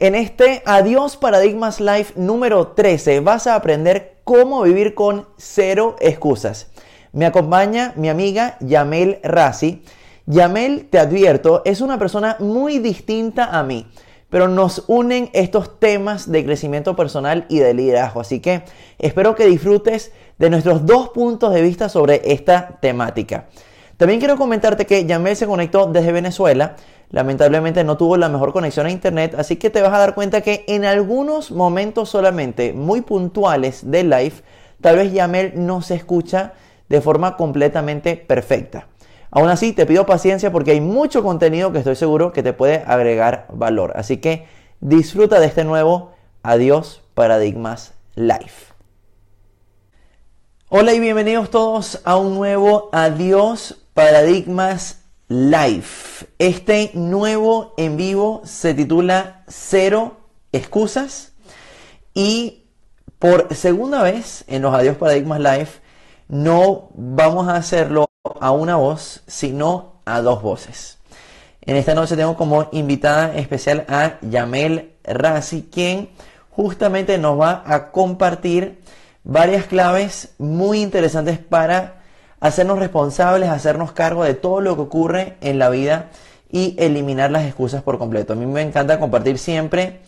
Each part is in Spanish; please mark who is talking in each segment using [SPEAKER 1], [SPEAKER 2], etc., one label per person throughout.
[SPEAKER 1] En este Adiós Paradigmas Life número 13 vas a aprender cómo vivir con cero excusas. Me acompaña mi amiga Yamel Razi. Yamel, te advierto, es una persona muy distinta a mí, pero nos unen estos temas de crecimiento personal y de liderazgo. Así que espero que disfrutes de nuestros dos puntos de vista sobre esta temática. También quiero comentarte que Yamel se conectó desde Venezuela lamentablemente no tuvo la mejor conexión a internet, así que te vas a dar cuenta que en algunos momentos solamente muy puntuales del live, tal vez Yamel no se escucha de forma completamente perfecta. Aún así, te pido paciencia porque hay mucho contenido que estoy seguro que te puede agregar valor. Así que disfruta de este nuevo Adiós Paradigmas Live. Hola y bienvenidos todos a un nuevo Adiós Paradigmas Live. Este nuevo en vivo se titula Cero Excusas y por segunda vez en los Adiós Paradigmas Live no vamos a hacerlo a una voz, sino a dos voces. En esta noche tengo como invitada especial a Yamel Razi, quien justamente nos va a compartir varias claves muy interesantes para hacernos responsables, hacernos cargo de todo lo que ocurre en la vida y eliminar las excusas por completo. A mí me encanta compartir siempre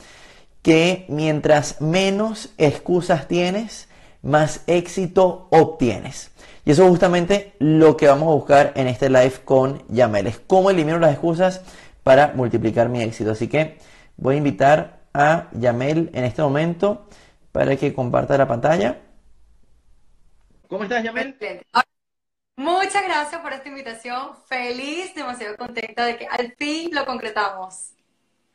[SPEAKER 1] que mientras menos excusas tienes, más éxito obtienes. Y eso es justamente lo que vamos a buscar en este live con Yamel. Es cómo elimino las excusas para multiplicar mi éxito. Así que voy a invitar a Yamel en este momento para que comparta la pantalla.
[SPEAKER 2] ¿Cómo estás, Yamel?
[SPEAKER 3] Muchas gracias por esta invitación. Feliz, demasiado contenta de que al fin lo concretamos.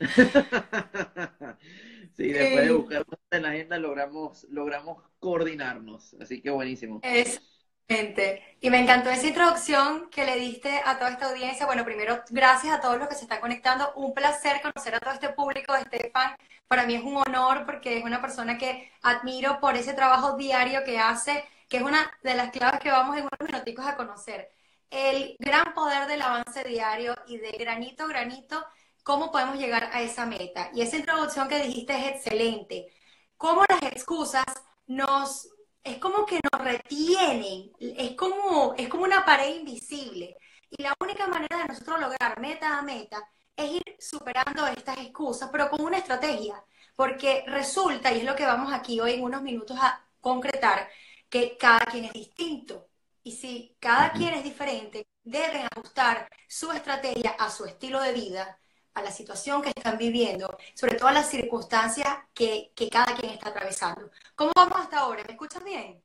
[SPEAKER 2] sí, después de buscar en la agenda logramos, logramos coordinarnos. Así que buenísimo.
[SPEAKER 3] Exactamente. Y me encantó esa introducción que le diste a toda esta audiencia. Bueno, primero, gracias a todos los que se están conectando. Un placer conocer a todo este público de Estefan. Para mí es un honor porque es una persona que admiro por ese trabajo diario que hace que es una de las claves que vamos en unos minuticos a conocer. El gran poder del avance diario y de granito a granito, cómo podemos llegar a esa meta. Y esa introducción que dijiste es excelente. Cómo las excusas nos, es como que nos retienen, es como, es como una pared invisible. Y la única manera de nosotros lograr meta a meta es ir superando estas excusas, pero con una estrategia. Porque resulta, y es lo que vamos aquí hoy en unos minutos a concretar, que cada quien es distinto. Y si cada quien es diferente, deben ajustar su estrategia a su estilo de vida, a la situación que están viviendo, sobre todo a las circunstancias que, cada quien está atravesando. ¿Cómo vamos hasta ahora? ¿Me escuchas bien?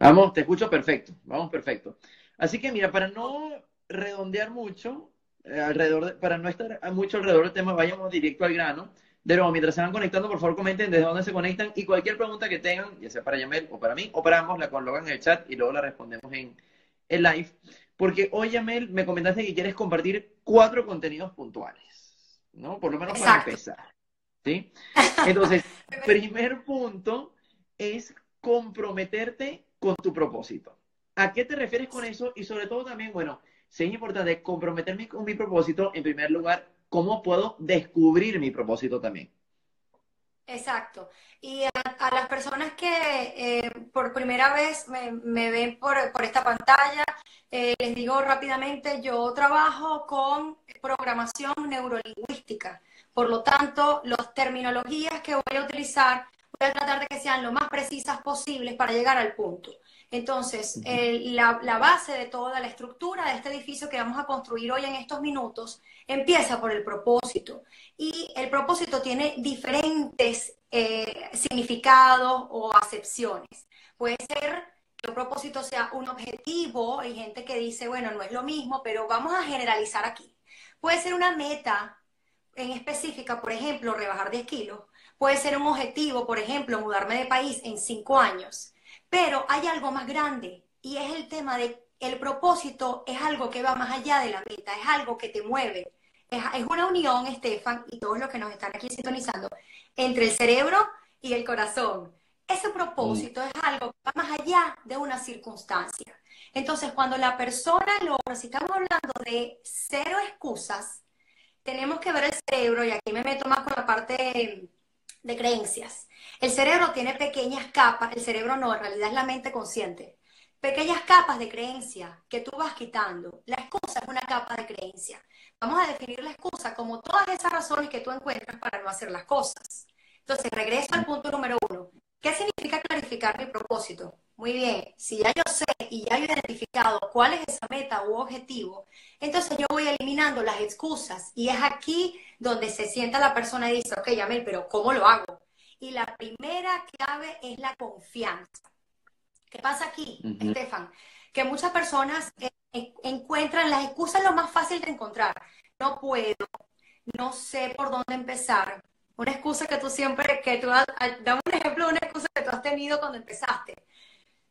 [SPEAKER 2] Vamos, te escucho perfecto, vamos perfecto. Así que mira, para no redondear mucho, eh, alrededor para no estar mucho alrededor del tema, vayamos directo al grano. De nuevo, mientras se van conectando, por favor comenten desde dónde se conectan y cualquier pregunta que tengan, ya sea para Yamel o para mí o para ambos, la colocan en el chat y luego la respondemos en el live. Porque hoy, Yamel, me comentaste que quieres compartir cuatro contenidos puntuales, ¿no? Por lo menos para empezar. ¿Sí? Entonces, primer punto es comprometerte con tu propósito. ¿A qué te refieres con eso? Y sobre todo también, bueno, si es importante comprometerme con mi propósito, en primer lugar, cómo puedo descubrir mi propósito también.
[SPEAKER 3] Exacto. Y a, las personas que eh, por primera vez me, ven por, esta pantalla, eh, les digo rápidamente, yo trabajo con programación neurolingüística. Por lo tanto, las terminologías que voy a utilizar, voy a tratar de que sean lo más precisas posibles para llegar al punto. Entonces, la, base de toda la estructura de este edificio que vamos a construir hoy en estos minutos empieza por el propósito. Y el propósito tiene diferentes eh, significados o acepciones. Puede ser que el propósito sea un objetivo, hay gente que dice, bueno, no es lo mismo, pero vamos a generalizar aquí. Puede ser una meta en específica, por ejemplo, rebajar 10 kilos. Puede ser un objetivo, por ejemplo, mudarme de país en 5 años. Pero hay algo más grande y es el tema de el propósito es algo que va más allá de la meta, es algo que te mueve. Es, una unión, Estefan, y todos los que nos están aquí sintonizando, entre el cerebro y el corazón. Ese propósito es algo que va más allá de una circunstancia. Entonces, cuando la persona logra, si estamos hablando de cero excusas, tenemos que ver el cerebro, y aquí me meto más con la parte de creencias. El cerebro tiene pequeñas capas, el cerebro no, en realidad es la mente consciente. Pequeñas capas de creencia que tú vas quitando. La excusa es una capa de creencia. Vamos a definir la excusa como todas esas razones que tú encuentras para no hacer las cosas. Entonces, regreso al punto número uno. ¿Qué significa clarificar mi propósito? Muy bien, si ya yo sé y ya he identificado cuál es esa meta u objetivo, entonces yo voy eliminando las excusas y es aquí donde se sienta la persona y dice, ok, Yamel, pero ¿cómo lo hago? Y la primera clave es la confianza. ¿Qué pasa aquí, Estefan? Que muchas personas eh, encuentran las excusas lo más fácil de encontrar. No puedo, no sé por dónde empezar. Una excusa que tú siempre, que tú, dame un ejemplo de una excusa que tú has tenido cuando empezaste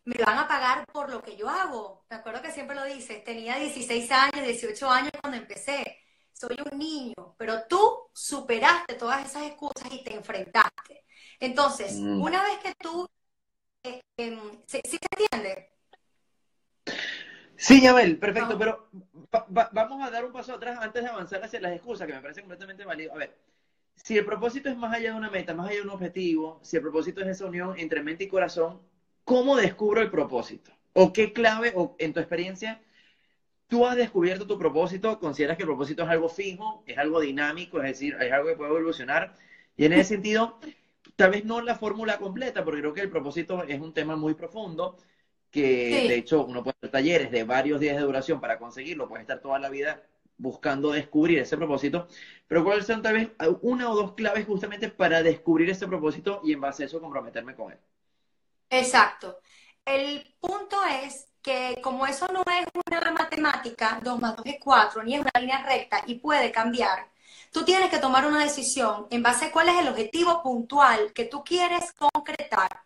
[SPEAKER 3] me van a pagar por lo que yo hago. Me acuerdo que siempre lo dices, tenía 16 años, 18 años cuando empecé. Soy un niño, pero tú superaste todas esas excusas y te enfrentaste. Entonces, mm. una vez que tú, eh, em, ¿sí, se entiende?
[SPEAKER 1] Sí, Yamel, perfecto, pero vamos a dar un paso atrás antes de avanzar hacia las excusas, que me parece completamente válido. A ver, si el propósito es más allá de una meta, más allá de un objetivo, si el propósito es esa unión entre mente y corazón, ¿cómo descubro el propósito? ¿O qué clave, o en tu experiencia, tú has descubierto tu propósito? ¿Consideras que el propósito es algo fijo, es algo dinámico, es decir, es algo que puede evolucionar? Y en ese sentido, tal vez no la fórmula completa, porque creo que el propósito es un tema muy profundo, que de hecho uno puede hacer talleres de varios días de duración para conseguirlo, puede estar toda la vida buscando descubrir ese propósito, pero cuáles son tal vez una o dos claves justamente para descubrir ese propósito y en base a eso comprometerme con él.
[SPEAKER 3] Exacto. El punto es que como eso no es una matemática, 2 más 2 es 4, ni es una línea recta y puede cambiar, tú tienes que tomar una decisión en base a cuál es el objetivo puntual que tú quieres concretar.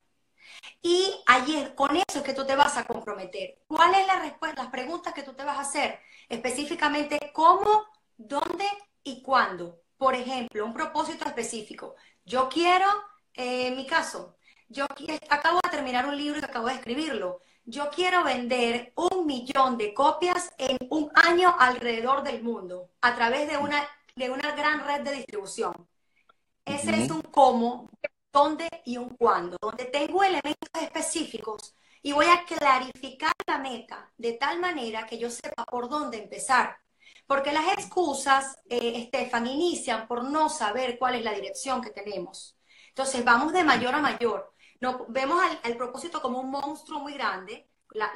[SPEAKER 3] Y ayer con eso es que tú te vas a comprometer. ¿Cuál es? Las preguntas que tú te vas a hacer. Específicamente, ¿cómo, dónde y cuándo? Por ejemplo, un propósito específico. Yo quiero, eh, en mi caso, yo acabo de terminar un libro y acabo de escribirlo. Yo quiero vender un millón de copias en un año alrededor del mundo a través de una, de una gran red de distribución. Ese es un cómo, dónde y un cuándo, donde tengo elementos específicos y voy a clarificar la meta de tal manera que yo sepa por dónde empezar. Porque las excusas, eh, Estefan, inician por no saber cuál es la dirección que tenemos. Entonces vamos de mayor a mayor. No, vemos al, propósito como un monstruo muy grande, las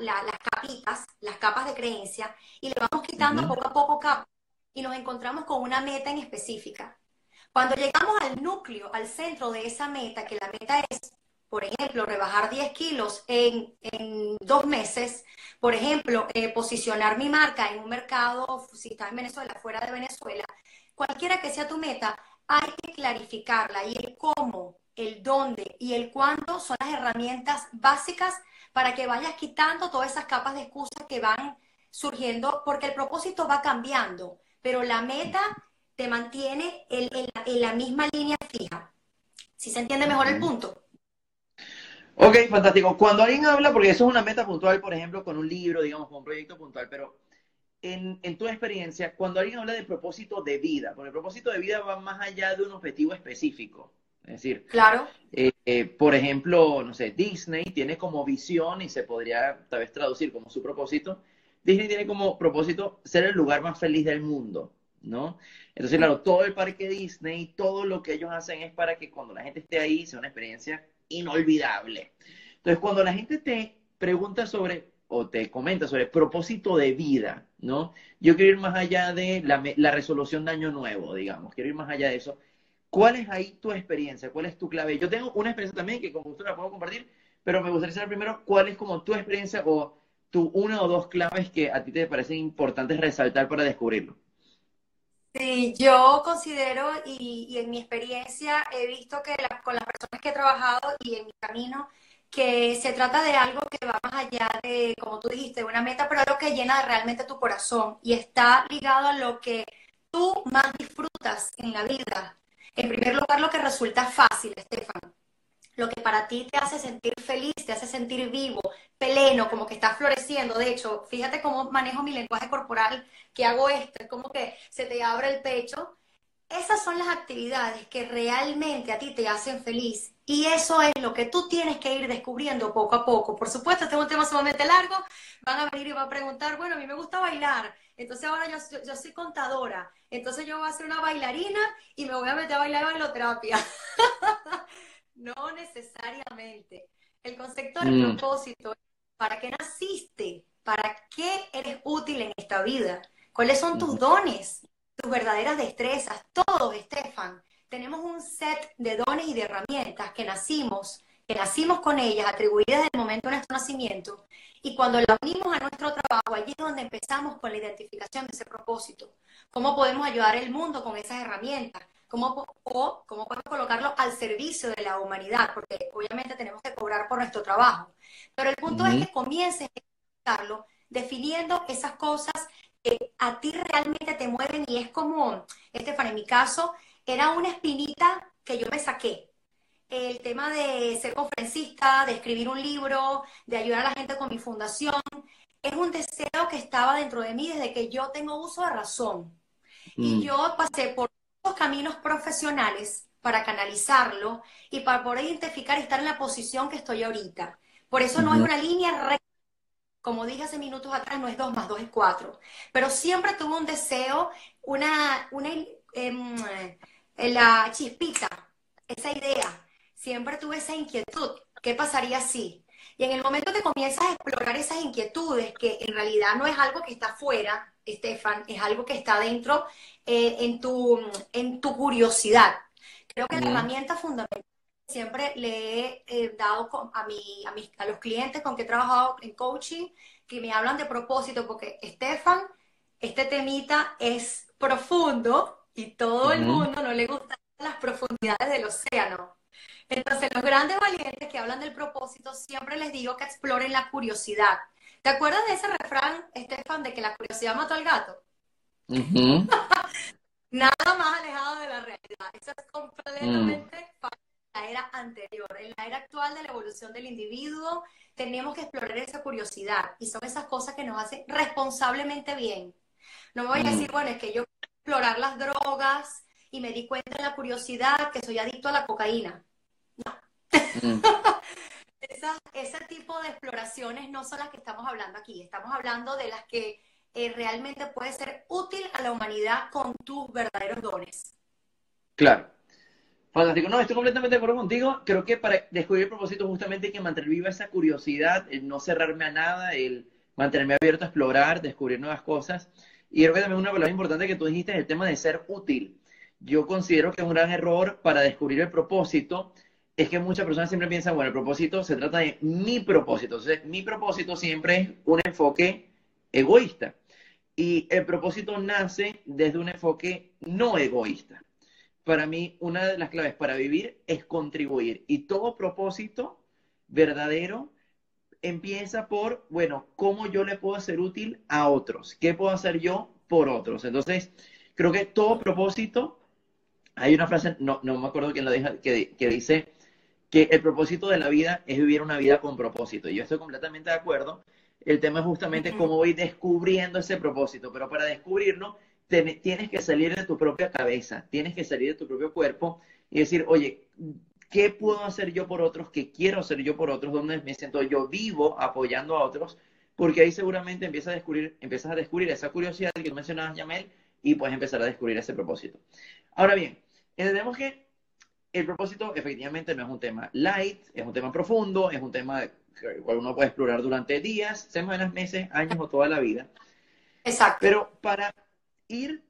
[SPEAKER 3] capitas, las capas de creencia, y le vamos quitando poco a poco capas y nos encontramos con una meta en específica. Cuando llegamos al núcleo, al centro de esa meta, que la meta es, por ejemplo, rebajar 10 kilos en, dos meses, por ejemplo, eh, posicionar mi marca en un mercado, si está en Venezuela, fuera de Venezuela, cualquiera que sea tu meta, hay que clarificarla y el cómo el dónde y el cuándo son las herramientas básicas para que vayas quitando todas esas capas de excusas que van surgiendo, porque el propósito va cambiando, pero la meta te mantiene en, la, misma línea fija. Si se entiende mejor el punto.
[SPEAKER 1] Ok, fantástico. Cuando alguien habla, porque eso es una meta puntual, por ejemplo, con un libro, digamos, con un proyecto puntual, pero en, en, tu experiencia, cuando alguien habla de propósito de vida, porque el propósito de vida va más allá de un objetivo específico. Es decir,
[SPEAKER 3] claro.
[SPEAKER 1] Eh, eh, por ejemplo, no sé, Disney tiene como visión y se podría tal vez traducir como su propósito. Disney tiene como propósito ser el lugar más feliz del mundo, ¿no? Entonces, claro, todo el parque Disney, todo lo que ellos hacen es para que cuando la gente esté ahí sea una experiencia inolvidable. Entonces, cuando la gente te pregunta sobre o te comenta sobre propósito de vida, ¿no? Yo quiero ir más allá de la, la resolución de año nuevo, digamos, quiero ir más allá de eso. ¿Cuál es ahí tu experiencia? ¿Cuál es tu clave? Yo tengo una experiencia también que con gusto la puedo compartir, pero me gustaría saber primero cuál es como tu experiencia o tu una o dos claves que a ti te parecen importantes resaltar para descubrirlo.
[SPEAKER 3] Sí, yo considero y, en mi experiencia he visto que con las personas que he trabajado y en mi camino, que se trata de algo que va más allá de, como tú dijiste, una meta, pero algo que llena realmente tu corazón y está ligado a lo que tú más disfrutas en la vida. En primer lugar, lo que resulta fácil, Estefan. Lo que para ti te hace sentir feliz, te hace sentir vivo, pleno, como que estás floreciendo. De hecho, fíjate cómo manejo mi lenguaje corporal, que hago esto, es como que se te abre el pecho esas son las actividades que realmente a ti te hacen feliz y eso es lo que tú tienes que ir descubriendo poco a poco. Por supuesto, este es un tema sumamente largo. Van a venir y van a preguntar, bueno, a mí me gusta bailar, entonces ahora yo, soy contadora, entonces yo voy a ser una bailarina y me voy a meter a bailar bailoterapia. no necesariamente. El concepto del mm. propósito, ¿para qué naciste? ¿Para qué eres útil en esta vida? ¿Cuáles son tus dones? tus verdaderas destrezas, todos, Estefan. Tenemos un set de dones y de herramientas que nacimos, que nacimos con ellas, atribuidas desde el momento de nuestro nacimiento, y cuando la unimos a nuestro trabajo, allí es donde empezamos con la identificación de ese propósito. ¿Cómo podemos ayudar al mundo con esas herramientas? ¿Cómo, o cómo podemos colocarlo al servicio de la humanidad? Porque obviamente tenemos que cobrar por nuestro trabajo. Pero el punto es que comiences a explicarlo definiendo esas cosas que a ti realmente te mueven y es como, Estefan, en mi caso, era una espinita que yo me saqué. El tema de ser conferencista, de escribir un libro, de ayudar a la gente con mi fundación, es un deseo que estaba dentro de mí desde que yo tengo uso de razón. Y mm. yo pasé por los caminos profesionales para canalizarlo y para poder identificar y estar en la posición que estoy ahorita. Por eso no es una línea recta como dije hace minutos atrás, no es dos más dos es cuatro. Pero siempre tuve un deseo, una, una em, la chispita, esa idea. Siempre tuve esa inquietud. ¿Qué pasaría si? Y en el momento que comienzas a explorar esas inquietudes, que en realidad no es algo que está fuera, Estefan, es algo que está dentro eh, en, tu, en tu curiosidad. Creo que la herramienta fundamental siempre le he dado a, mi, a, mis, a los clientes con que he trabajado en coaching que me hablan de propósito, porque Estefan, este temita es profundo y todo el mundo no le gustan las profundidades del océano. Entonces, los grandes valientes que hablan del propósito, siempre les digo que exploren la curiosidad. ¿Te acuerdas de ese refrán, Estefan, de que la curiosidad mató al gato? Nada más alejado de la realidad. Eso es completamente mm la era anterior. En la era actual de la evolución del individuo, tenemos que explorar esa curiosidad y son esas cosas que nos hacen responsablemente bien. No me voy a decir, mm. bueno, es que yo explorar las drogas y me di cuenta en la curiosidad que soy adicto a la cocaína. Mm. ese tipo de exploraciones no son las que estamos hablando aquí. Estamos hablando de las que eh, realmente puede ser útil a la humanidad con tus verdaderos dones.
[SPEAKER 1] Claro. Fantástico. No, estoy completamente de acuerdo contigo. Creo que para descubrir el propósito justamente hay que mantener viva esa curiosidad, el no cerrarme a nada, el mantenerme abierto a explorar, descubrir nuevas cosas. Y creo que también una palabra importante que tú dijiste es el tema de ser útil. Yo considero que un gran error para descubrir el propósito es que muchas personas siempre piensan, bueno, el propósito se trata de mi propósito. Entonces, mi propósito siempre es un enfoque egoísta. Y el propósito nace desde un enfoque no egoísta para mí una de las claves para vivir es contribuir. Y todo propósito verdadero empieza por, bueno, ¿cómo yo le puedo ser útil a otros? ¿Qué puedo hacer yo por otros? Entonces, creo que todo propósito, hay una frase, no, no me acuerdo quién lo dijo, que, que dice que el propósito de la vida es vivir una vida con propósito. Y yo estoy completamente de acuerdo. El tema es justamente cómo voy descubriendo ese propósito, pero para descubrirlo tienes que salir de tu propia cabeza, tienes que salir de tu propio cuerpo y decir, oye, ¿qué puedo hacer yo por otros? ¿Qué quiero hacer yo por otros? ¿Dónde me siento yo vivo apoyando a otros? Porque ahí seguramente empiezas a descubrir, empiezas a descubrir esa curiosidad que tú mencionabas, Yamel, y puedes empezar a descubrir ese propósito. Ahora bien, entendemos que el propósito efectivamente no es un tema light, es un tema profundo, es un tema que uno puede explorar durante días, semanas, meses, años o toda la vida.
[SPEAKER 3] Exacto.
[SPEAKER 1] Pero para ir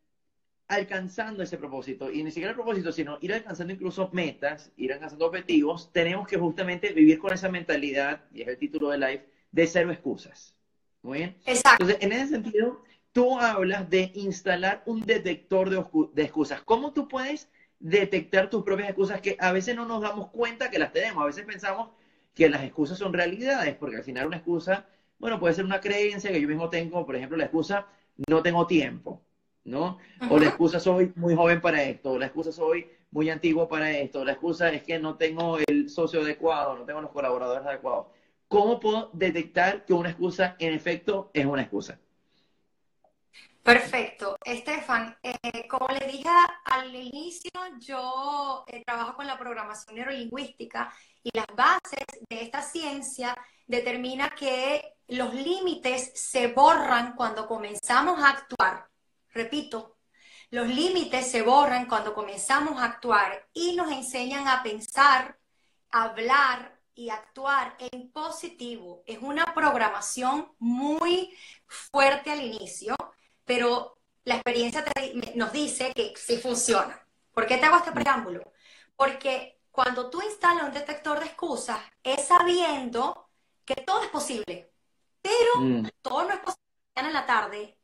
[SPEAKER 1] alcanzando ese propósito, y ni siquiera el propósito, sino ir alcanzando incluso metas, ir alcanzando objetivos, tenemos que justamente vivir con esa mentalidad, y es el título de Life, de cero excusas. Muy bien.
[SPEAKER 3] Exacto.
[SPEAKER 1] Entonces, en ese sentido, tú hablas de instalar un detector de, de excusas. ¿Cómo tú puedes detectar tus propias excusas que a veces no nos damos cuenta que las tenemos? A veces pensamos que las excusas son realidades, porque al final una excusa, bueno, puede ser una creencia que yo mismo tengo, por ejemplo, la excusa no tengo tiempo. ¿no? O la excusa soy muy joven para esto, o la excusa soy muy antiguo para esto, o la excusa es que no tengo el socio adecuado, no tengo los colaboradores adecuados. ¿Cómo puedo detectar que una excusa en efecto es una excusa?
[SPEAKER 3] Perfecto. Estefan, eh, como le dije al inicio, yo eh, trabajo con la programación neurolingüística y las bases de esta ciencia determina que los límites se borran cuando comenzamos a actuar. Repito, los límites se borran cuando comenzamos a actuar y nos enseñan a pensar, hablar y actuar en positivo. Es una programación muy fuerte al inicio pero la experiencia nos dice que sí funciona. ¿Por qué te hago este mm. preámbulo? Porque cuando tú instalas un detector de excusas, es sabiendo que todo es posible, pero mm. todo no es posible en la tarde.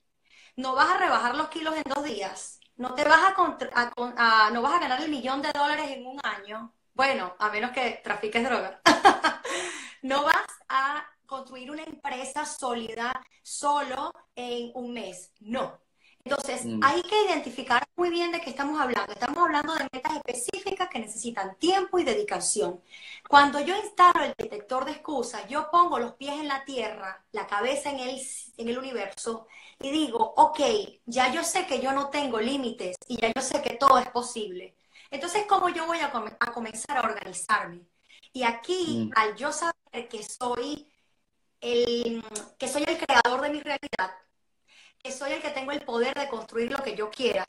[SPEAKER 3] No vas a rebajar los kilos en dos días, no te vas a, no vas a ganar el millón de dólares en un año. Bueno, a menos que trafiques droga. no vas a construir una empresa sólida solo en un mes. No. Entonces, mm. hay que identificar muy bien de qué estamos hablando. Estamos hablando de metas específicas que necesitan tiempo y dedicación. Cuando yo instalo el detector de excusas, yo pongo los pies en la tierra, la cabeza en el, en el universo y digo, ok, ya yo sé que yo no tengo límites y ya yo sé que todo es posible. Entonces, ¿cómo yo voy a, a comenzar a organizarme? Y aquí, mm. al yo saber que soy el, que soy el creador de mi realidad, que soy el que tengo el poder de construir lo que yo quiera,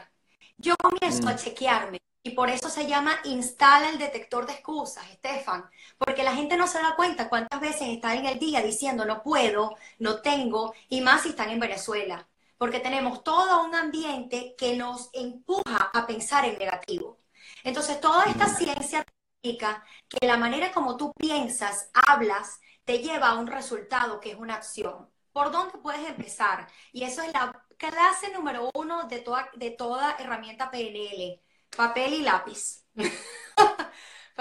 [SPEAKER 3] yo comienzo a mm. chequearme. Y por eso se llama instala el detector de excusas, Estefan, porque la gente no se da cuenta cuántas veces están en el día diciendo no puedo, no tengo, y más si están en Venezuela, porque tenemos todo un ambiente que nos empuja a pensar en negativo. Entonces, toda esta mm. ciencia que la manera como tú piensas, hablas, te lleva a un resultado que es una acción. ¿Por dónde puedes empezar? Y eso es la clase número uno de toda, de toda herramienta PNL, papel y lápiz.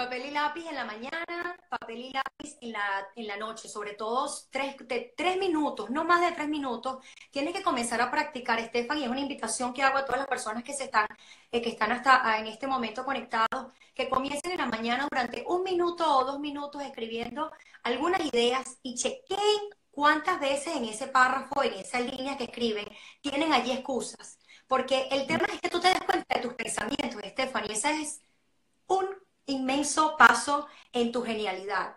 [SPEAKER 3] papel y lápiz en la mañana, papel y lápiz en la, en la noche, sobre todo tres, de tres minutos, no más de tres minutos. Tienes que comenzar a practicar, Estefan, y es una invitación que hago a todas las personas que, se están, eh, que están hasta en este momento conectados, que comiencen en la mañana durante un minuto o dos minutos escribiendo algunas ideas y chequen cuántas veces en ese párrafo, en esa línea que escriben, tienen allí excusas. Porque el tema es que tú te des cuenta de tus pensamientos, Estefan, y ese es un inmenso paso en tu genialidad.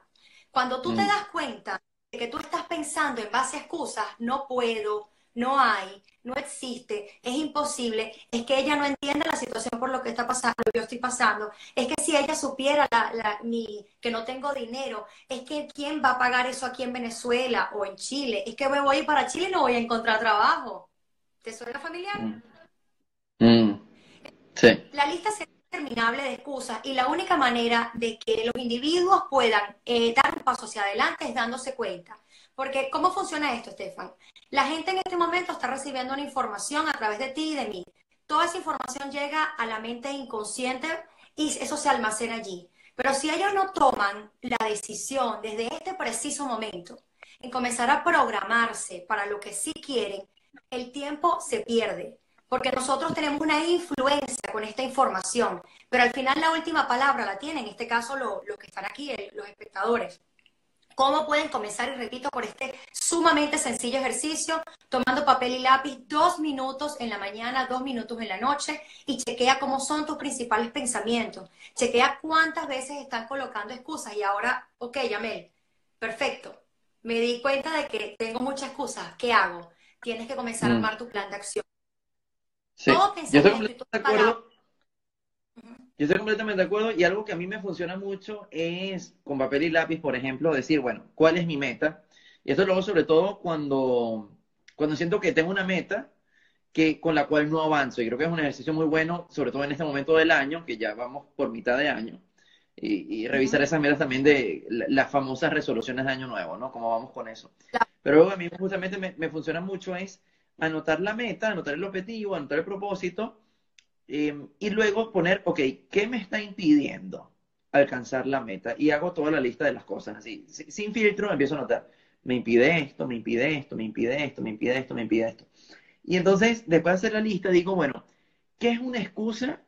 [SPEAKER 3] Cuando tú te mm. das cuenta de que tú estás pensando en base a excusas, no puedo, no hay, no existe, es imposible, es que ella no entiende la situación por lo que está pasando, yo estoy pasando, es que si ella supiera la, mi, que no tengo dinero, es que quién va a pagar eso aquí en Venezuela o en Chile, es que me voy para Chile y no voy a encontrar trabajo. ¿Te suena familiar? Mm. Mm. Sí. La lista se interminable de excusas y la única manera de que los individuos puedan eh, dar un paso hacia adelante es dándose cuenta. Porque, ¿cómo funciona esto, Estefan? La gente en este momento está recibiendo una información a través de ti y de mí. Toda esa información llega a la mente inconsciente y eso se almacena allí. Pero si ellos no toman la decisión desde este preciso momento en comenzar a programarse para lo que sí quieren, el tiempo se pierde porque nosotros tenemos una influencia con esta información, pero al final la última palabra la tienen, en este caso los que están aquí, los espectadores. ¿Cómo pueden comenzar? Y repito, por este sumamente sencillo ejercicio, tomando papel y lápiz dos minutos en la mañana, dos minutos en la noche y chequea cómo son tus principales pensamientos. Chequea cuántas veces están colocando excusas y ahora, ok, Yamel, perfecto. Me di cuenta de que tengo muchas excusas. ¿Qué hago? Tienes que comenzar a mm. armar tu plan de acción.
[SPEAKER 1] Yo estoy completamente de acuerdo. Yo estoy completamente de acuerdo y algo que a mí me funciona mucho es con papel y lápiz, por ejemplo, decir, bueno, ¿cuál es mi meta? Y esto lo hago sobre todo cuando, cuando siento que tengo una meta que, con la cual no avanzo. Y creo que es un ejercicio muy bueno, sobre todo en este momento del año, que ya vamos por mitad de año. Y, revisar esas metas también de las famosas resoluciones de año nuevo, ¿no? ¿Cómo vamos con eso? Pero algo que a mí justamente me, me funciona mucho es anotar la meta, anotar el objetivo, anotar el propósito em, y luego poner, ok, ¿qué me está impidiendo alcanzar la meta? Y hago toda la lista de las cosas, así, sin filtro, empiezo a anotar, me impide esto, me impide esto, me impide esto, me impide esto, me impide esto. Y entonces, después de hacer la lista, digo, bueno, ¿qué es una excusa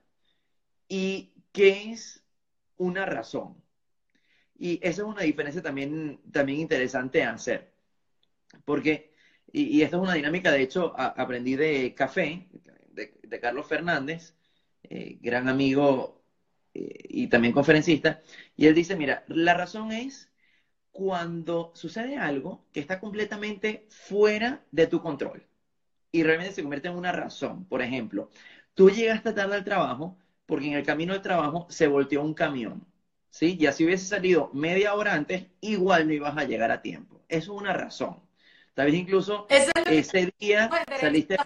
[SPEAKER 1] y qué es una razón? Y esa es una diferencia también, también interesante hacer. Porque y, esto es una dinámica, de hecho, aprendí de Café, de, Carlos Fernández, eh, gran amigo eh, y también conferencista, y él dice, mira, la razón es cuando sucede algo que está completamente fuera de tu control y realmente se convierte en una razón. Por ejemplo, tú llegaste tarde al trabajo porque en el camino del trabajo se volteó un camión, ¿sí? Y así hubiese salido media hora antes, igual no ibas a llegar a tiempo. Eso es una razón. Tal vez incluso ese día saliste...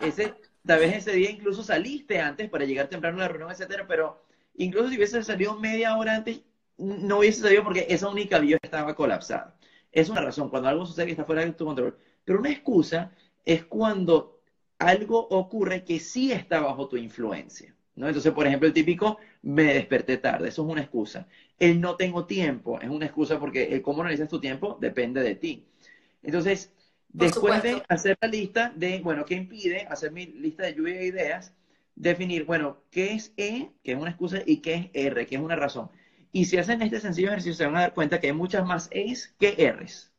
[SPEAKER 1] Ese, tal vez ese día incluso saliste antes para llegar temprano a la reunión, etcétera, pero incluso si hubiese salido media hora antes, no hubiese salido porque esa única vía estaba colapsada. Es una razón, cuando algo sucede que está fuera de tu control. Pero una excusa es cuando algo ocurre que sí está bajo tu influencia. ¿no? Entonces, por ejemplo, el típico me desperté tarde, eso es una excusa. El no tengo tiempo es una excusa porque el cómo analizas tu tiempo depende de ti. Entonces, después de hacer la lista de, bueno, ¿qué impide? Hacer mi lista de lluvia de ideas, definir, bueno, ¿qué es E, que es una excusa, y qué es R, que es una razón? Y si hacen este sencillo ejercicio, se van a dar cuenta que hay muchas más E's que R's.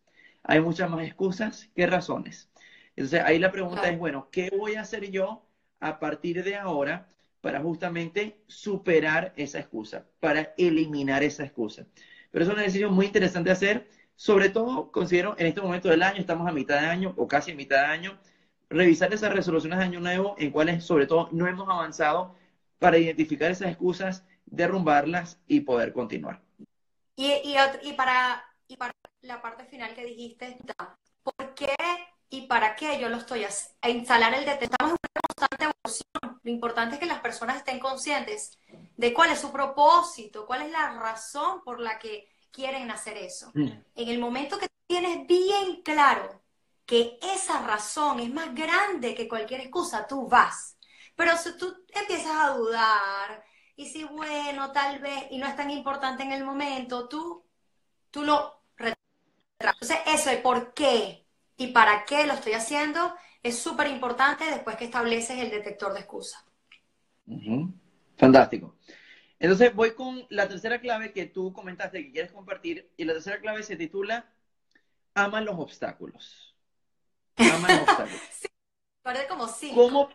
[SPEAKER 1] Hay muchas más excusas que razones. Entonces, ahí la pregunta es, bueno, ¿qué voy a hacer yo a partir de ahora para justamente superar esa excusa, para eliminar esa excusa? Pero es una decisión muy interesante hacer, sobre todo, considero, en este momento del año, estamos a mitad de año o casi a mitad de año, revisar esas resoluciones de año nuevo en cuales, sobre todo, no hemos avanzado para identificar esas excusas derrumbarlas y poder continuar.
[SPEAKER 3] Y, para, la parte final que dijiste, ¿por qué y para qué yo lo estoy haciendo? Instalar el detector. Estamos en una constante evolución. Lo importante es que las personas estén conscientes de cuál es su propósito, cuál es la razón por la que quieren hacer eso. Mm. En el momento que tienes bien claro que esa razón es más grande que cualquier excusa, tú vas. Pero si tú empiezas a dudar, y si bueno, tal vez, y no es tan importante en el momento, tú, tú lo Entonces, eso, el por qué y para qué lo estoy haciendo, es súper importante después que estableces el detector de excusa.
[SPEAKER 1] Fantástico. Entonces voy con la tercera clave que tú comentaste que quieres compartir y la tercera clave se titula Ama los obstáculos. Ama los obstáculos.
[SPEAKER 3] sí, parece como sí.
[SPEAKER 1] ¿Cómo,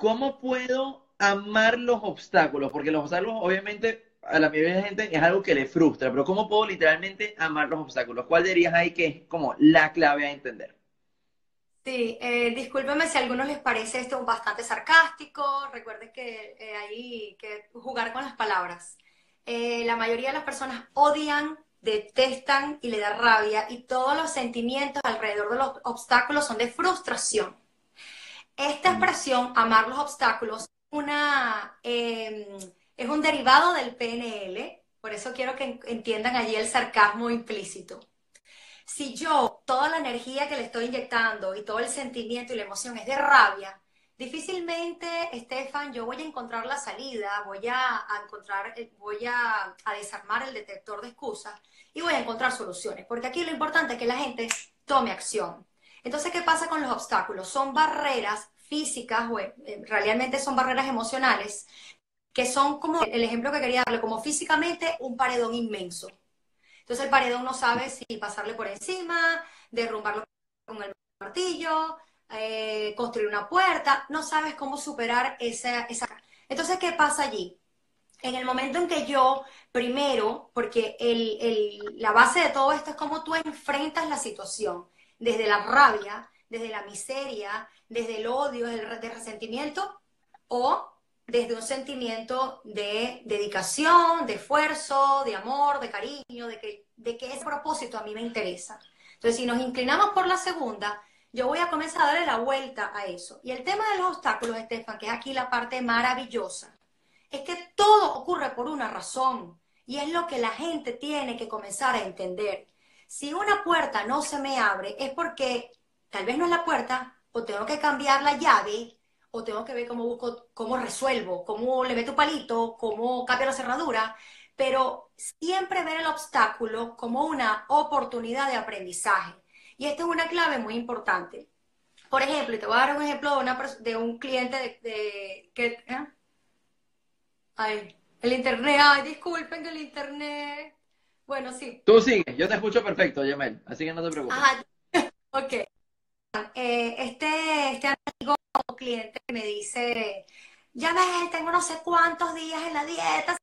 [SPEAKER 1] ¿Cómo puedo amar los obstáculos, porque los obstáculos obviamente a la mayoría de la gente es algo que le frustra, pero ¿cómo puedo literalmente amar los obstáculos? ¿Cuál dirías ahí que es como la clave a entender?
[SPEAKER 3] Sí, eh, discúlpeme si a algunos les parece esto bastante sarcástico, recuerden que eh, hay que jugar con las palabras. Eh, la mayoría de las personas odian, detestan y le da rabia y todos los sentimientos alrededor de los obstáculos son de frustración. Esta mm. expresión, amar los obstáculos, una, em, es un derivado del PNL, por eso quiero que entiendan allí el sarcasmo implícito. Si yo toda la energía que le estoy inyectando y todo el sentimiento y la emoción es de rabia, difícilmente, Estefan, yo voy a encontrar la salida, voy a, encontrar, eh, voy a, desarmar el detector de excusas y voy a encontrar soluciones, porque aquí lo importante es que la gente tome acción. Entonces, ¿qué pasa con los obstáculos? Son barreras físicas, o, eh, realmente son barreras emocionales, que son como el ejemplo que quería darle, como físicamente un paredón inmenso. Entonces el paredón no sabe si pasarle por encima, derrumbarlo con el martillo, eh, construir una puerta, no sabes cómo superar esa, esa... Entonces, ¿qué pasa allí? En el momento en que yo, primero, porque el, el, la base de todo esto es cómo tú enfrentas la situación, desde la rabia, desde la miseria, desde el odio, desde el resentimiento o desde un sentimiento de dedicación, de esfuerzo, de amor, de cariño, de que, de que ese propósito a mí me interesa. Entonces, si nos inclinamos por la segunda, yo voy a comenzar a darle la vuelta a eso. Y el tema de los obstáculos, Estefan, que es aquí la parte maravillosa, es que todo ocurre por una razón. Y es lo que la gente tiene que comenzar a entender. Si una puerta no se me abre, es porque tal vez no es la puerta, o tengo que cambiar la llave, o tengo que ver cómo busco, cómo resuelvo, cómo le meto palito, cómo cambio la cerradura, pero siempre ver el obstáculo como una oportunidad de aprendizaje. Y esta es una clave muy importante. Por ejemplo, y te voy a dar un ejemplo de, un cliente de, que... ¿eh? Ay, el internet, ay, disculpen que el internet... Bueno, sí.
[SPEAKER 1] Tú sigue, yo te escucho perfecto, Yamel, así que no te preocupes.
[SPEAKER 3] Ajá, ok. Eh, este, este amigo o cliente me dice, ya ves, tengo no sé cuántos días en la dieta,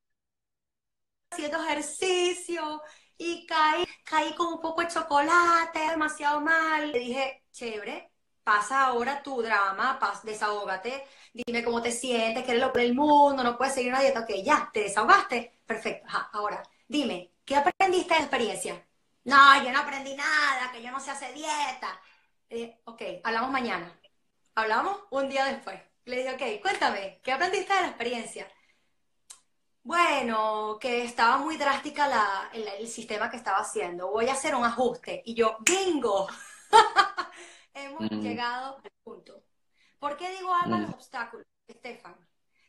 [SPEAKER 3] haciendo ejercicio, y caí, caí con un poco de chocolate, demasiado mal. Le dije, chévere, pasa ahora tu drama, pas, desahógate, dime cómo te sientes, que eres lo del mundo, no puedes seguir una dieta. Ok, ya, te desahogaste, perfecto. Ahora, dime, ¿qué aprendiste de experiencia? No, yo no aprendí nada, que yo no sé hacer dieta. Eh, ok, hablamos mañana. Hablamos un día después. Le dije, ok, cuéntame, ¿qué aprendiste de la experiencia? Bueno, que estaba muy drástica la, el, el sistema que estaba haciendo. Voy a hacer un ajuste. Y yo, bingo. Hemos
[SPEAKER 1] Mm.
[SPEAKER 3] llegado al punto. ¿Por qué digo algo a los obstáculos, Estefan?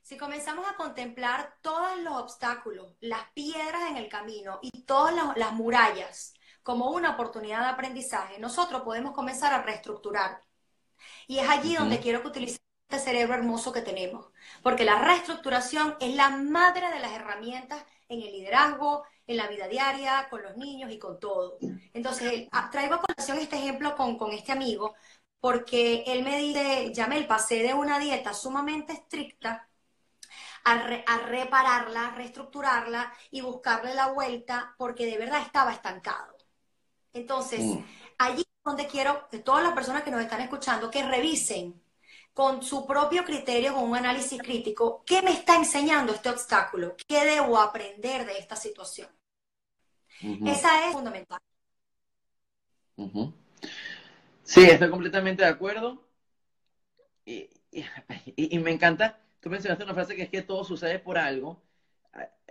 [SPEAKER 3] Si comenzamos a contemplar todos los obstáculos, las piedras en el camino y todas las, las murallas como una oportunidad de aprendizaje, nosotros podemos comenzar a reestructurar. Y es allí donde quiero que utilicemos este cerebro hermoso que tenemos. Porque la reestructuración es la madre de las herramientas en el liderazgo, en la vida diaria, con los niños y con todo. Entonces, ah, traigo a colación este ejemplo con, con este amigo, porque él me dice, Yamel, pasé de una dieta sumamente estricta a, re- a repararla, reestructurarla y buscarle la vuelta, porque de verdad estaba estancado. Entonces,
[SPEAKER 1] Mm.
[SPEAKER 3] allí es donde quiero que todas las personas que nos están escuchando, que revisen con su propio criterio, con un análisis crítico, ¿qué me está enseñando este obstáculo? ¿Qué debo aprender de esta situación? Esa es fundamental.
[SPEAKER 1] Sí, estoy completamente de acuerdo. Y- y me encanta, tú mencionaste una frase que es que todo sucede por algo.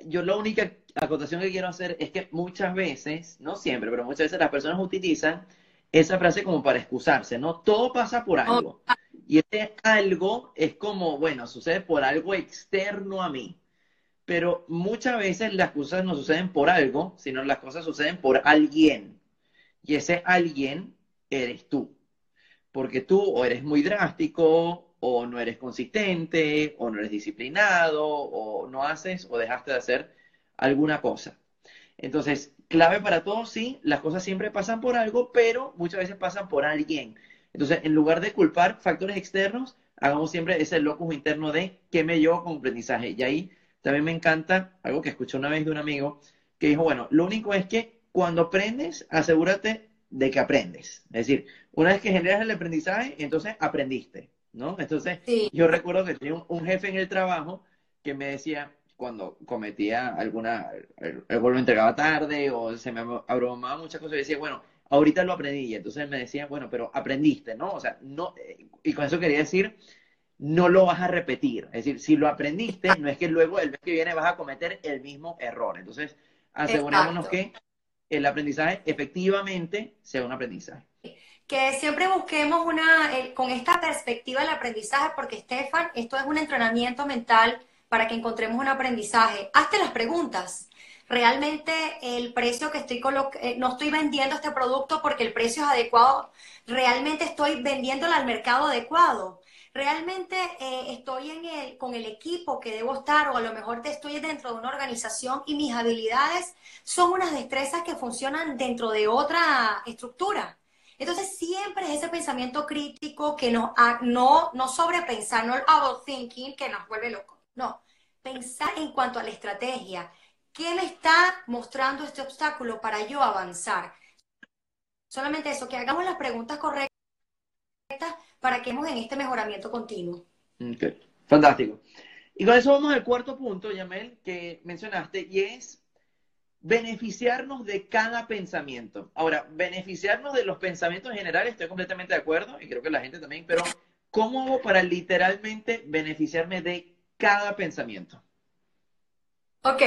[SPEAKER 1] Yo la única acotación que quiero hacer es que muchas veces, no siempre, pero muchas veces las personas utilizan esa frase como para excusarse, ¿no? Todo pasa por algo. Y ese algo es como, bueno, sucede por algo externo a mí. Pero muchas veces las cosas no suceden por algo, sino las cosas suceden por alguien. Y ese alguien eres tú. Porque tú o eres muy drástico, o no eres consistente, o no eres disciplinado, o no haces o dejaste de hacer alguna cosa. Entonces, clave para todos, sí, las cosas siempre pasan por algo, pero muchas veces pasan por alguien. Entonces, en lugar de culpar factores externos, hagamos siempre ese locus interno de qué me llevo como aprendizaje. Y ahí también me encanta algo que escuché una vez de un amigo que dijo, bueno, lo único es que cuando aprendes, asegúrate de que aprendes. Es decir, una vez que generas el aprendizaje, entonces aprendiste, ¿no? Entonces,
[SPEAKER 3] Sí.
[SPEAKER 1] yo recuerdo que tenía un, un jefe en el trabajo que me decía, cuando cometía alguna, el vuelo entregaba tarde o se me abrumaba muchas cosas, y decía, bueno, ahorita lo aprendí. Y entonces me decía, bueno, pero aprendiste, ¿no? O sea, no, eh, y con eso quería decir, no lo vas a repetir. Es decir, si lo aprendiste, no es que luego el mes que viene vas a cometer el mismo error. Entonces, asegurémonos
[SPEAKER 3] Exacto.
[SPEAKER 1] que el aprendizaje efectivamente sea un aprendizaje.
[SPEAKER 3] Que siempre busquemos una, eh, con esta perspectiva del aprendizaje, porque Estefan, esto es un entrenamiento mental para que encontremos un aprendizaje. Hazte las preguntas. Realmente el precio que estoy eh, no estoy vendiendo este producto porque el precio es adecuado. Realmente estoy vendiéndolo al mercado adecuado. Realmente eh, estoy en el, con el equipo que debo estar o a lo mejor te estoy dentro de una organización y mis habilidades son unas destrezas que funcionan dentro de otra estructura. Entonces siempre es ese pensamiento crítico que nos, no, no sobrepensar, no el overthinking que nos vuelve locos. No, pensar en cuanto a la estrategia. ¿Qué me está mostrando este obstáculo para yo avanzar? Solamente eso, que hagamos las preguntas correctas para que estemos en este mejoramiento continuo.
[SPEAKER 1] Ok, Fantástico. Y con eso vamos al cuarto punto, Yamel, que mencionaste, y es beneficiarnos de cada pensamiento. Ahora, beneficiarnos de los pensamientos en general, estoy completamente de acuerdo, y creo que la gente también, pero ¿cómo hago para literalmente beneficiarme de cada pensamiento?
[SPEAKER 3] Ok.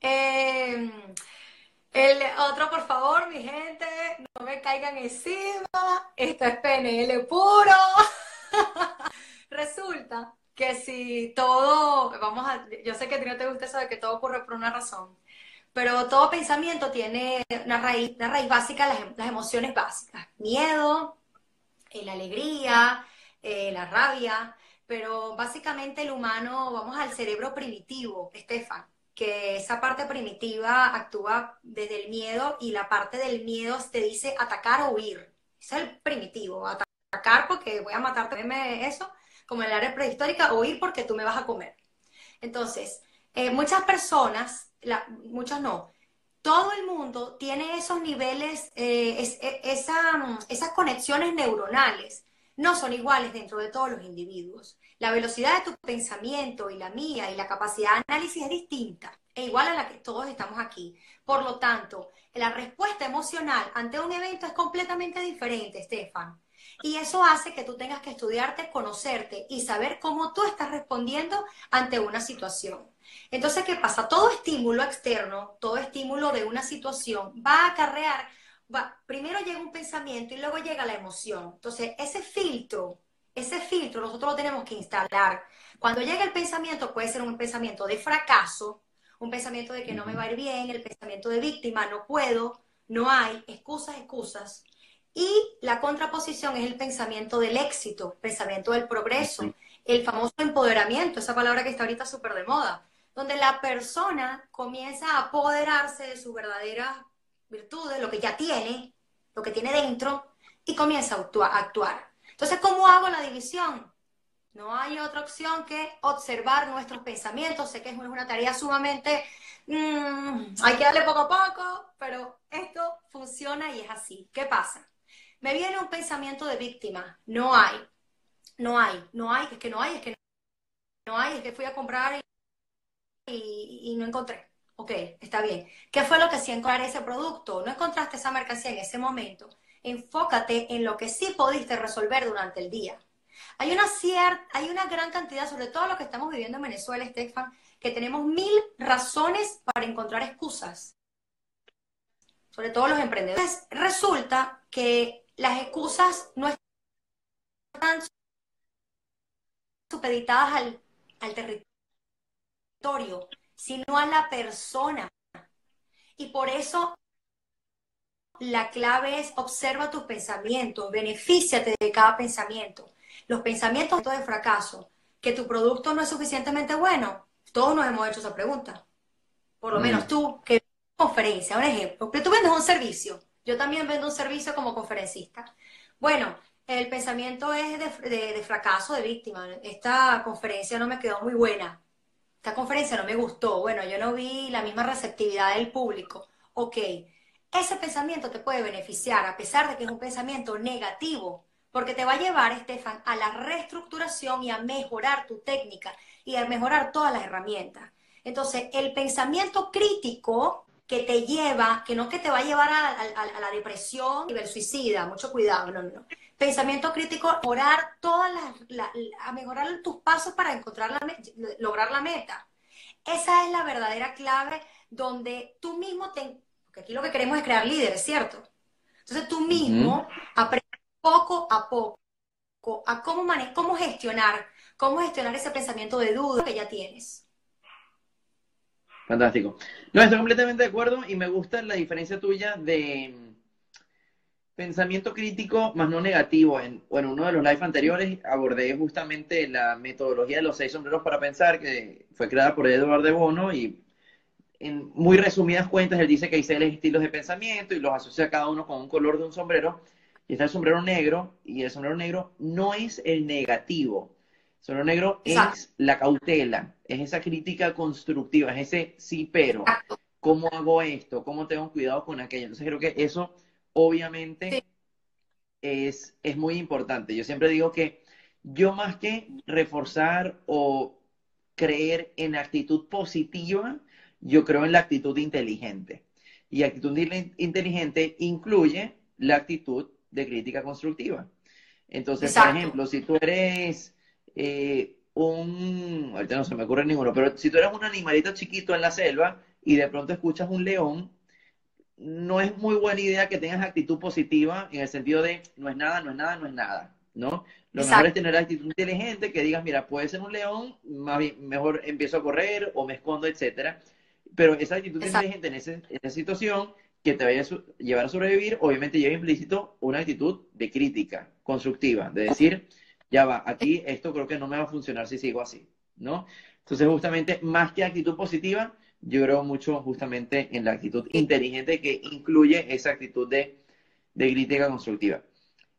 [SPEAKER 3] eh, el otro, por favor, mi gente, no me caigan encima. Esto es PNL puro. Resulta que si todo, vamos a, yo sé que a ti no te gusta eso de que todo ocurre por una razón, pero todo pensamiento tiene una raíz, una raíz básica, las, las emociones básicas. Miedo, eh, la alegría, eh, la rabia, pero básicamente el humano, vamos al cerebro primitivo, Estefan. que esa parte primitiva actúa desde el miedo y la parte del miedo te dice atacar o huir. Es el primitivo, atacar porque voy a matarte, eso, como en el área prehistórica, o huir porque tú me vas a comer. Entonces, eh, muchas personas, muchas no, todo el mundo tiene esos niveles, eh, e, esas conexiones neuronales no son iguales dentro de todos los individuos. La velocidad de tu pensamiento y la mía y la capacidad de análisis es distinta, e igual a la que todos estamos aquí. Por lo tanto, la respuesta emocional ante un evento es completamente diferente, Estefan. Y eso hace que tú tengas que estudiarte, conocerte y saber cómo tú estás respondiendo ante una situación. Entonces, ¿qué pasa? Todo estímulo externo, todo estímulo de una situación va a acarrear, va, primero llega un pensamiento y luego llega la emoción. Entonces, ese filtro, ese filtro nosotros lo tenemos que instalar. Cuando llega el pensamiento, puede ser un pensamiento de fracaso, un pensamiento de que no me va a ir bien, el pensamiento de víctima, no puedo, no hay, excusas, excusas. Y la contraposición es el pensamiento del éxito, pensamiento del progreso, el famoso empoderamiento, esa palabra que está ahorita súper de moda, donde la persona comienza a apoderarse de sus verdaderas virtudes, lo que ya tiene, lo que tiene dentro, y comienza a actuar. Entonces, ¿cómo hago la división? No hay otra opción que observar nuestros pensamientos. Sé que es una tarea sumamente... Mm, hay que darle poco a poco, pero esto funciona y es así. ¿Qué pasa? Me viene un pensamiento de víctima. No hay. No hay. No hay. Es que no hay. Es que no hay. Es que fui a comprar y, no encontré. Ok, está bien. ¿Qué fue lo que sí encontrar ese producto? No encontraste esa mercancía en ese momento. Enfócate en lo que sí pudiste resolver durante el día. Hay una, cierta, hay una gran cantidad, sobre todo lo que estamos viviendo en Venezuela, Estefan, que tenemos mil razones para encontrar excusas. Sobre todo los emprendedores. Resulta que las excusas no están supeditadas al, al territorio, sino a la persona. Y por eso la clave es observa tus pensamientos, benefíciate de cada pensamiento. Los pensamientos de fracaso, que tu producto no es suficientemente bueno, todos nos hemos hecho esa pregunta. Por lo menos mm. tú, que conferencia, un ejemplo, que tú vendes un servicio yo también vendo un servicio como conferencista. Bueno, el pensamiento es de, fracaso, de víctima. Esta conferencia no me quedó muy buena. Esta conferencia no me gustó. Bueno, yo no vi la misma receptividad del público. Ok, ese pensamiento te puede beneficiar a pesar de que es un pensamiento negativo, porque te va a llevar, Estefan, a la reestructuración y a mejorar tu técnica y a mejorar todas las herramientas. Entonces, el pensamiento crítico que te lleva, que no que te va a llevar a, la depresión y el suicida, mucho cuidado, no, no. Pensamiento crítico, orar todas las, a mejorar tus pasos para encontrar la, lograr la meta. Esa es la verdadera clave donde tú mismo te, porque aquí lo que queremos es crear líderes, ¿cierto? Entonces tú mismo aprendes poco a poco a cómo, cómo gestionar, cómo gestionar ese pensamiento de duda que ya tienes.
[SPEAKER 1] Fantástico. No, estoy completamente de acuerdo y me gusta la diferencia tuya de pensamiento crítico más no negativo. En, bueno, uno de los live anteriores abordé justamente la metodología de los seis sombreros para pensar, que fue creada por Eduardo de Bono y en muy resumidas cuentas él dice que hay seis estilos de pensamiento y los asocia cada uno con un color de un sombrero. Y está el sombrero negro y el sombrero negro no es el negativo, Solo negro es la cautela, es esa crítica constructiva, es ese sí, pero, ¿cómo hago esto? ¿Cómo tengo cuidado con aquello? Entonces creo que eso obviamente es, es muy importante. Yo siempre digo que yo más que reforzar o creer en actitud positiva, yo creo en la actitud inteligente. Y actitud inteligente incluye la actitud de crítica constructiva. Entonces, por ejemplo, si tú eres eh, un, ahorita no se me ocurre ninguno, pero si tú eres un animalito chiquito en la selva y de pronto escuchas un león, no es muy buena idea que tengas actitud positiva en el sentido de no es nada, no es nada, no es nada, ¿no? Lo mejor es tener actitud inteligente, que digas, mira, puede ser un león, más mejor empiezo a correr o me escondo, etcétera. Pero esa actitud inteligente en, ese, en esa situación que te vaya a llevar a sobrevivir, obviamente lleva implícito una actitud de crítica constructiva, de decir, ya va, aquí esto creo que no me va a funcionar si sigo así, ¿no? Entonces, justamente, más que actitud positiva, yo creo mucho justamente en la actitud inteligente que incluye esa actitud de, de crítica constructiva.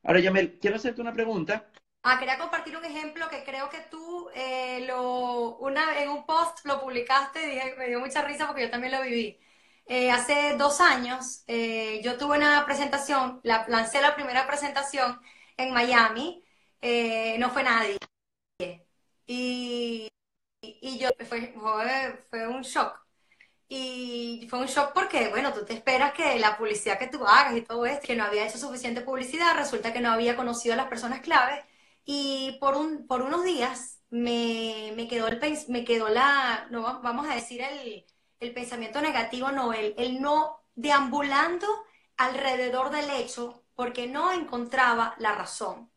[SPEAKER 1] Ahora, Yamel, quiero hacerte una pregunta.
[SPEAKER 3] Ah, quería compartir un ejemplo que creo que tú eh, lo, una, en un post lo publicaste y me dio mucha risa porque yo también lo viví. Eh, hace dos años eh, yo tuve una presentación, la, lancé la primera presentación en Miami, no fue nadie. Y, y yo, fue, fue un shock. Y fue un shock porque, bueno, tú te esperas que la publicidad que tú hagas y todo esto, que no había hecho suficiente publicidad, resulta que no había conocido a las personas claves. Y por, un, por unos días me, me quedó, el, me quedó la, no, vamos a decir el, el pensamiento negativo, no, el, el no deambulando alrededor del hecho porque no encontraba la razón.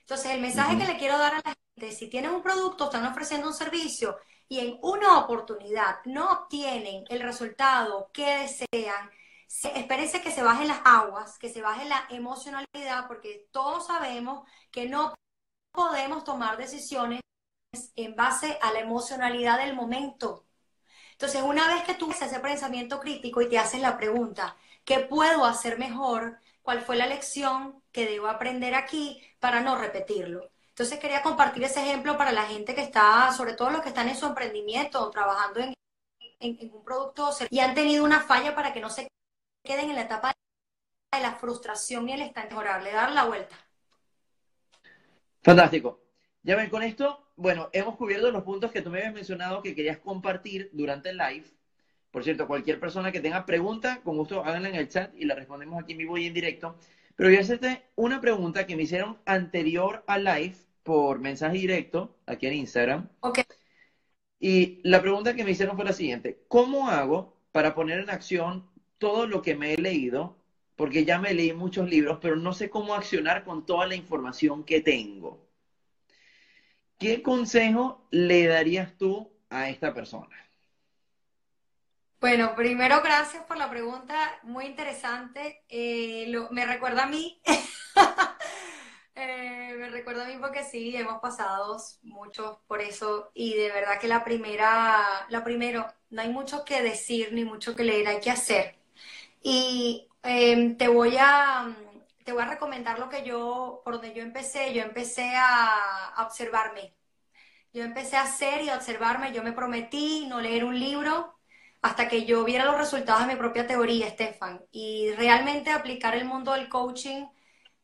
[SPEAKER 3] Entonces, el mensaje que le quiero dar a la gente, si tienen un producto, están ofreciendo un servicio y en una oportunidad no obtienen el resultado que desean, espérense que se bajen las aguas, que se baje la emocionalidad, porque todos sabemos que no podemos tomar decisiones en base a la emocionalidad del momento. Entonces, una vez que tú haces ese pensamiento crítico y te haces la pregunta, ¿qué puedo hacer mejor? ¿Cuál fue la lección que debo aprender aquí para no repetirlo? Entonces quería compartir ese ejemplo para la gente que está, sobre todo los que están en su emprendimiento o trabajando en, un producto y han tenido una falla para que no se queden en la etapa de la frustración y el le dar la vuelta.
[SPEAKER 1] Fantástico. Ya ven, con esto, bueno, hemos cubierto los puntos que tú me habías mencionado que querías compartir durante el live. Por cierto, cualquier persona que tenga pregunta, con gusto háganla en el chat y la respondemos aquí en vivo y en directo. Pero voy a hacerte una pregunta que me hicieron anterior al live por mensaje directo aquí en Instagram.
[SPEAKER 3] Ok.
[SPEAKER 1] Y la pregunta que me hicieron fue la siguiente. ¿Cómo hago para poner en acción todo lo que me he leído? Porque ya me leí muchos libros, pero no sé cómo accionar con toda la información que tengo. ¿Qué consejo le darías tú a esta persona?
[SPEAKER 3] Bueno, primero gracias por la pregunta, muy interesante. Eh, me recuerda a mí me recuerda a mí porque sí, hemos pasado muchos por eso y de verdad que la primera, lo primero, no hay mucho que decir ni mucho que leer, hay que hacer. Y em, te voy a, te voy a recomendar lo que yo, por donde yo empecé, yo empecé a, observarme. Yo empecé a hacer y a observarme, yo me prometí no leer un libro hasta que yo viera los resultados de mi propia teoría, Stefan, y realmente aplicar el mundo del coaching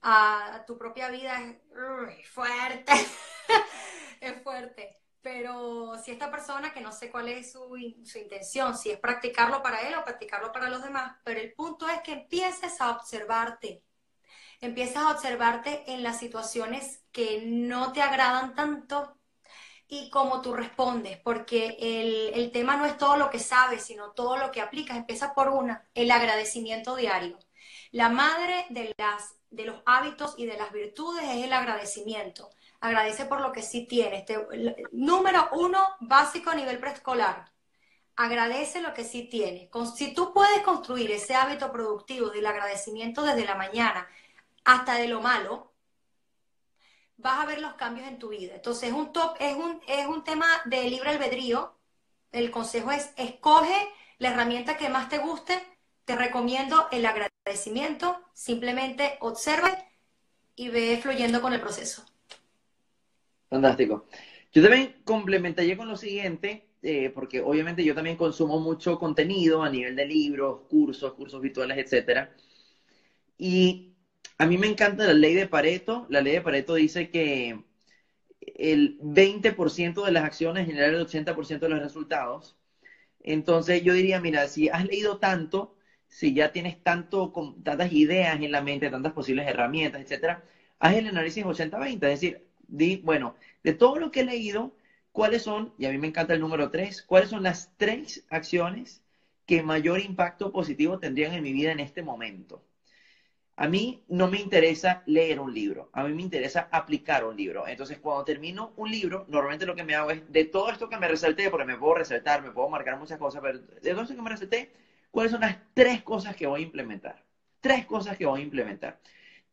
[SPEAKER 3] a, tu propia vida es fuerte, es fuerte. Pero si esta persona, que no sé cuál es su, su intención, si es practicarlo para él o practicarlo para los demás, pero el punto es que empieces a observarte, empiezas a observarte en las situaciones que no te agradan tanto y cómo tú respondes, porque el, el, tema no es todo lo que sabes, sino todo lo que aplicas. Empieza por una, el agradecimiento diario. La madre de las de los hábitos y de las virtudes es el agradecimiento. Agradece por lo que sí tienes. número uno, básico a nivel preescolar. Agradece lo que sí tienes. si tú puedes construir ese hábito productivo del agradecimiento desde la mañana hasta de lo malo, vas a ver los cambios en tu vida. Entonces es un, top, es un, es un tema de libre albedrío. El consejo es escoge la herramienta que más te guste. Te recomiendo el agradecimiento simplemente observa y ve fluyendo con el proceso.
[SPEAKER 1] Fantástico. Yo también complementaría con lo siguiente, eh, porque obviamente yo también consumo mucho contenido a nivel de libros, cursos, cursos virtuales, etcétera. Y a mí me encanta la ley de Pareto. La ley de Pareto dice que el 20% de las acciones genera el 80% de los resultados. Entonces yo diría, mira, si has leído tanto, si ya tienes tanto, tantas ideas en la mente, tantas posibles herramientas, etcétera, haz el análisis 80-20, es decir, di, bueno, de todo lo que he leído, ¿cuáles son, y a mí me encanta el número 3, cuáles son las tres acciones que mayor impacto positivo tendrían en mi vida en este momento? A mí no me interesa leer un libro, a mí me interesa aplicar un libro. Entonces, cuando termino un libro, normalmente lo que me hago es, de todo esto que me resalté, porque me puedo resaltar, me puedo marcar muchas cosas, pero de todo esto que me resalté, ¿Cuáles son las tres cosas que voy a implementar? Tres cosas que voy a implementar.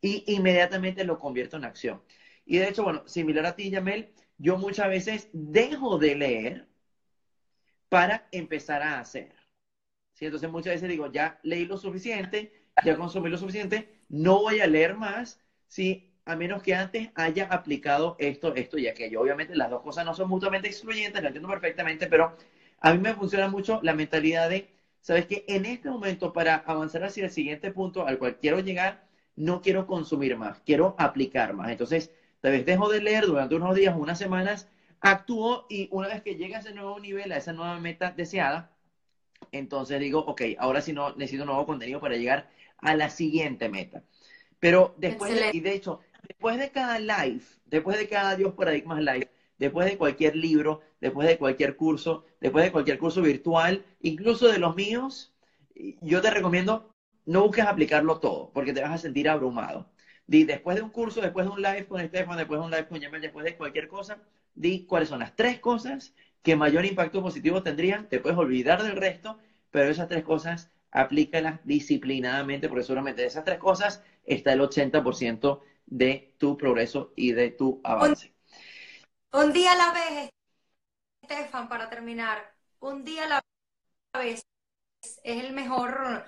[SPEAKER 1] Y inmediatamente lo convierto en acción. Y de hecho, bueno, similar a ti, Yamel, yo muchas veces dejo de leer para empezar a hacer. ¿Sí? Entonces muchas veces digo, ya leí lo suficiente, ya consumí lo suficiente, no voy a leer más, ¿sí? a menos que antes haya aplicado esto, esto y aquello. Obviamente las dos cosas no son mutuamente excluyentes, lo entiendo perfectamente, pero a mí me funciona mucho la mentalidad de, ¿sabes qué? En este momento, para avanzar hacia el siguiente punto al cual quiero llegar, no quiero consumir más, quiero aplicar más. Entonces, tal vez dejo de leer durante unos días, unas semanas, actúo y una vez que llega a ese nuevo nivel, a esa nueva meta deseada, entonces digo, ok, ahora sí no necesito nuevo contenido para llegar a la siguiente meta. Pero después, de, y de hecho, después de cada live, después de cada Dios Paradigmas Live, después de cualquier libro, después de cualquier curso, después de cualquier curso virtual, incluso de los míos, yo te recomiendo no busques aplicarlo todo, porque te vas a sentir abrumado. Di, después de un curso, después de un live con Estefan, después de un live con Yamel, después de cualquier cosa, di cuáles son las tres cosas que mayor impacto positivo tendrían. Te puedes olvidar del resto, pero esas tres cosas aplícalas disciplinadamente, porque seguramente de esas tres cosas está el 80% de tu progreso y de tu avance.
[SPEAKER 3] Un, día a la vez, Estefan, para terminar, un día a la vez es el mejor,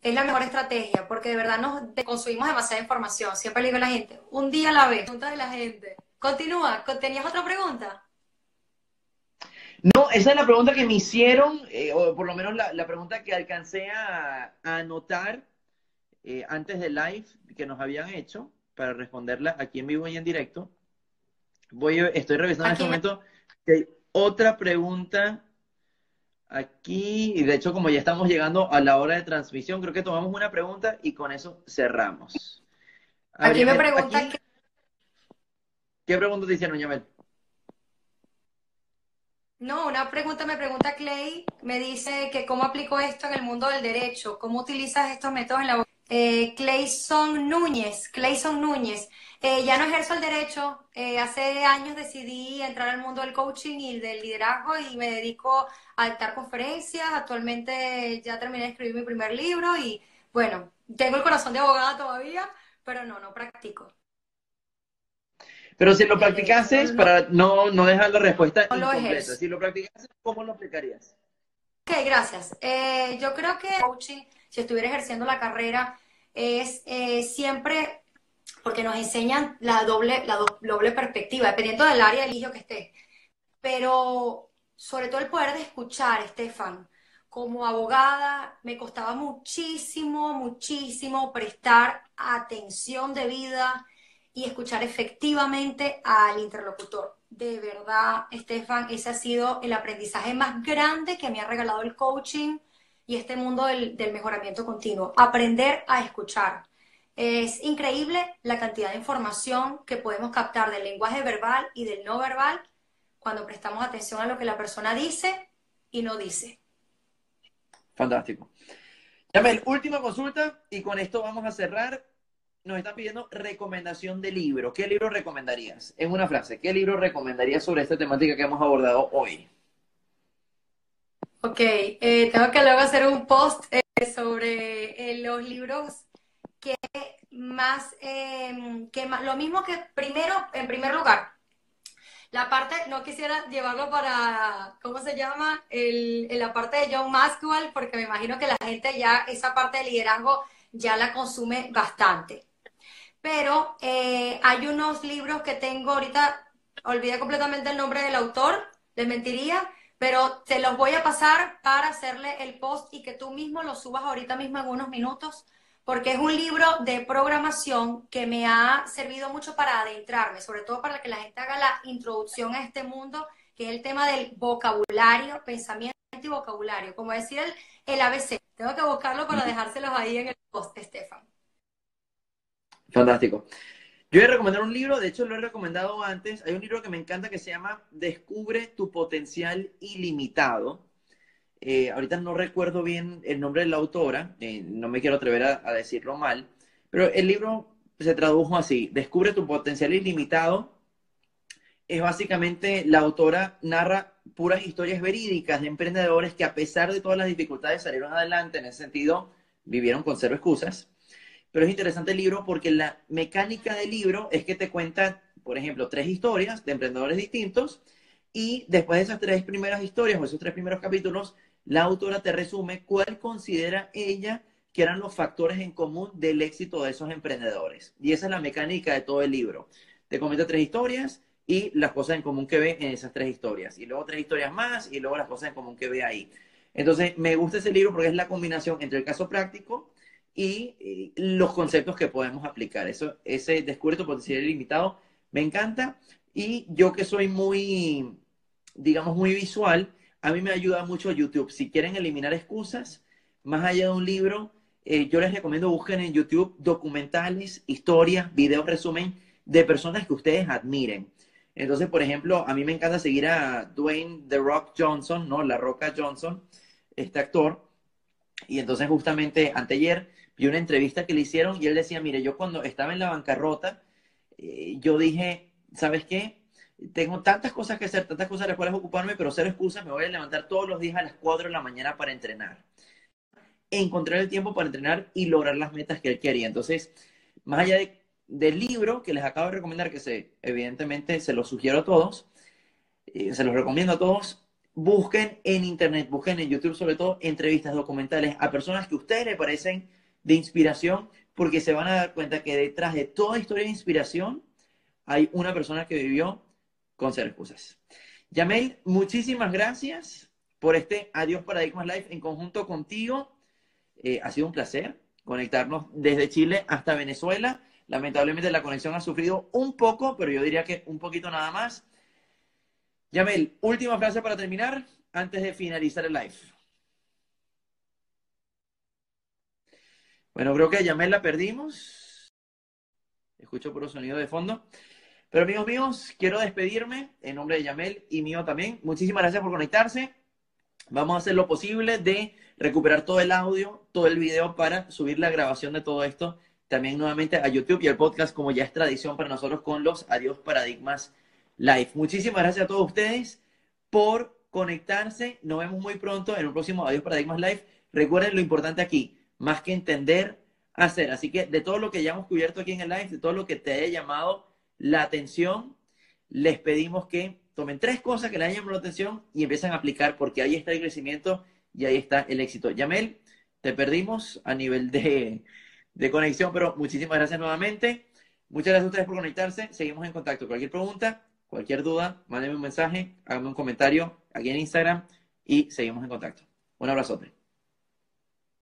[SPEAKER 3] es la mejor estrategia, porque de verdad nos consumimos demasiada información. Siempre le digo a la gente, un día a la vez, pregunta de la gente. Continúa, ¿tenías otra pregunta?
[SPEAKER 1] No, esa es la pregunta que me hicieron, eh, o por lo menos la, pregunta que alcancé a, anotar eh, antes del live que nos habían hecho para responderla aquí en vivo y en directo. Voy, estoy revisando en este momento que hay otra pregunta aquí, y de hecho como ya estamos llegando a la hora de transmisión, creo que tomamos una pregunta y con eso cerramos.
[SPEAKER 3] Aquí me preguntan...
[SPEAKER 1] ¿Qué pregunta te hicieron, Yamel?
[SPEAKER 3] No, una pregunta me pregunta Clay, me dice que cómo aplico esto en el mundo del derecho, cómo utilizas estos métodos en la eh, Clayson Núñez, Clayson Núñez, eh, ya no ejerzo el derecho, eh, hace años decidí entrar al mundo del coaching y del liderazgo y me dedico a dictar conferencias, actualmente ya terminé de escribir mi primer libro y bueno, tengo el corazón de abogada todavía, pero no, no practico.
[SPEAKER 1] Pero si lo practicases, para no, no dejar la respuesta incompleta, si lo practicases, ¿cómo lo aplicarías?
[SPEAKER 3] Ok, gracias. Eh, yo creo que coaching, si estuviera ejerciendo la carrera, es eh, siempre porque nos enseñan la doble, la doble perspectiva, dependiendo del área del hijo que esté. Pero sobre todo el poder de escuchar, Estefan, como abogada me costaba muchísimo, muchísimo prestar atención de vida y escuchar efectivamente al interlocutor. De verdad, Estefan, ese ha sido el aprendizaje más grande que me ha regalado el coaching y este mundo del, mejoramiento continuo. Aprender a escuchar. Es increíble la cantidad de información que podemos captar del lenguaje verbal y del no verbal cuando prestamos atención a lo que la persona dice y no dice.
[SPEAKER 1] Fantástico. Yamel, última consulta y con esto vamos a cerrar nos están pidiendo recomendación de libro. ¿Qué libro recomendarías? En una frase, ¿qué libro recomendarías sobre esta temática que hemos abordado hoy?
[SPEAKER 3] Ok, eh, tengo que luego hacer un post eh, sobre eh, los libros que más, em, que más, lo mismo que primero, en primer lugar, la parte, no quisiera llevarlo para, ¿cómo se llama? El, en la parte de John Maxwell, porque me imagino que la gente ya, esa parte de liderazgo ya la consume bastante pero eh, hay unos libros que tengo ahorita, olvidé completamente el nombre del autor, les mentiría, pero te los voy a pasar para hacerle el post y que tú mismo lo subas ahorita mismo en unos minutos, porque es un libro de programación que me ha servido mucho para adentrarme, sobre todo para que la gente haga la introducción a este mundo, que es el tema del vocabulario, pensamiento y vocabulario, como decir el, el ABC. Tengo que buscarlo para dejárselos ahí en el post, Estefan.
[SPEAKER 1] Fantástico. Yo voy a recomendar un libro, de hecho lo he recomendado antes. Hay un libro que me encanta que se llama Descubre tu potencial ilimitado. Eh, ahorita no recuerdo bien el nombre de la autora, eh, no me quiero atrever a, decirlo mal, pero el libro se tradujo así, Descubre tu potencial ilimitado. Es básicamente, la autora narra puras historias verídicas de emprendedores que a pesar de todas las dificultades salieron adelante, en ese sentido, vivieron con cero excusas pero es interesante el libro porque la mecánica del libro es que te cuenta, por ejemplo, tres historias de emprendedores distintos Y después de esas tres primeras historias o esos tres primeros capítulos, la autora te resume cuál considera ella que eran los factores en común del éxito de esos emprendedores. Y esa es la mecánica de todo el libro. Te comenta tres historias y las cosas en común que ve en esas tres historias. Y luego tres historias más y luego las cosas en común que ve ahí. Entonces, me gusta ese libro porque es la combinación entre el caso práctico y, los conceptos que podemos aplicar. Eso, ese descubre tu potencial ilimitado me encanta. Y yo que soy muy, digamos, muy visual, a mí me ayuda mucho YouTube. Si quieren eliminar excusas, más allá de un libro, eh, yo les recomiendo busquen en YouTube documentales, historias, videos, resumen de personas que ustedes admiren. Entonces, por ejemplo, a mí me encanta seguir a Dwayne The Rock Johnson, ¿no? La Roca Johnson, este actor. Y entonces, justamente, anteayer vi una entrevista que le hicieron y él decía, mire, yo cuando estaba en la bancarrota, eh, yo dije, ¿sabes qué? Tengo tantas cosas que hacer, tantas cosas de las cuales ocuparme, pero cero excusas, me voy a levantar todos los días a las 4 de la mañana para entrenar. Encontrar el tiempo para entrenar y lograr las metas que él quería. Entonces, más allá del libro que les acabo de recomendar, que se, evidentemente se lo sugiero a todos, eh, se los recomiendo a todos, busquen en internet, busquen en YouTube sobre todo entrevistas documentales a personas que a ustedes les parecen de inspiración, porque se van a dar cuenta que detrás de toda historia de inspiración hay una persona que vivió con ser excusas. Yamel, muchísimas gracias por este Adiós Paradigmas Live en conjunto contigo. Eh, ha sido un placer conectarnos desde Chile hasta Venezuela. Lamentablemente la conexión ha sufrido un poco, pero yo diría que un poquito nada más. Yamel, última frase para terminar antes de finalizar el live. Bueno, creo que a Yamel la perdimos. Escucho puro sonido de fondo. Pero amigos míos, quiero despedirme en nombre de Yamel y mío también. Muchísimas gracias por conectarse. Vamos a hacer lo posible de recuperar todo el audio, todo el video para subir la grabación de todo esto también nuevamente a YouTube y al podcast como ya es tradición para nosotros con los Adiós Paradigmas Live. Muchísimas gracias a todos ustedes por conectarse. Nos vemos muy pronto en un próximo Adiós Paradigmas Live. Recuerden lo importante aquí, más que entender, hacer. Así que de todo lo que ya hemos cubierto aquí en el live, de todo lo que te haya llamado la atención, les pedimos que tomen tres cosas que les hayan llamado la atención y empiecen a aplicar porque ahí está el crecimiento y ahí está el éxito. Yamel, te perdimos a nivel de, de conexión, pero muchísimas gracias nuevamente. Muchas gracias a ustedes por conectarse. Seguimos en contacto. Cualquier pregunta, cualquier duda, mándenme un mensaje, háganme un comentario aquí en Instagram y seguimos en contacto. Un abrazote.